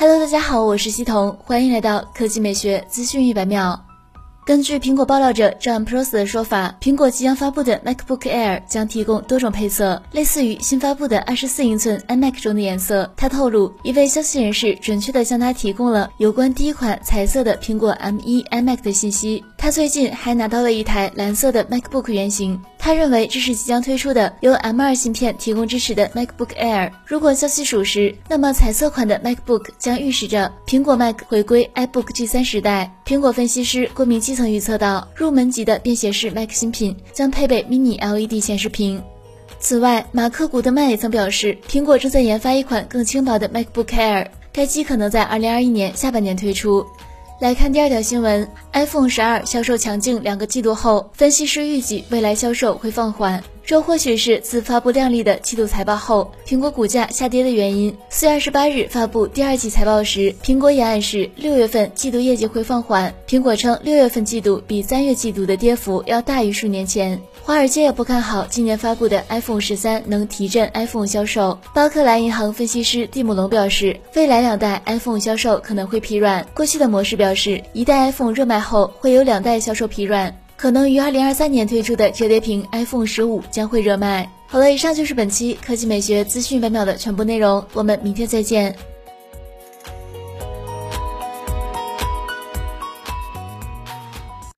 Hello，大家好，我是西彤，欢迎来到科技美学资讯一百秒。根据苹果爆料者 John Prosser 的说法，苹果即将发布的 MacBook Air 将提供多种配色，类似于新发布的24英寸 iMac 中的颜色。他透露，一位消息人士准确地向他提供了有关第一款彩色的苹果 M1 iMac 的信息。他最近还拿到了一台蓝色的 MacBook 原型。他认为这是即将推出的由 M2 芯片提供支持的 MacBook Air。如果消息属实，那么彩色款的 MacBook 将预示着苹果 Mac 回归 iBook G3 时代。苹果分析师郭明基曾预测到，入门级的便携式 Mac 新品将配备 Mini LED 显示屏。此外，马克古德曼也曾表示，苹果正在研发一款更轻薄的 MacBook Air，该机可能在2021年下半年推出。来看第二条新闻，iPhone 十二销售强劲两个季度后，分析师预计未来销售会放缓。这或许是自发布靓丽的季度财报后，苹果股价下跌的原因。四月二十八日发布第二季财报时，苹果也暗示六月份季度业绩会放缓。苹果称，六月份季度比三月季度的跌幅要大于数年前。华尔街也不看好今年发布的 iPhone 十三能提振 iPhone 销售。巴克莱银行分析师蒂姆·龙表示，未来两代 iPhone 销售可能会疲软。过去的模式表示，一代 iPhone 热卖后会有两代销售疲软。可能于二零二三年推出的折叠屏 iPhone 十五将会热卖。好了，以上就是本期科技美学资讯百秒的全部内容，我们明天再见。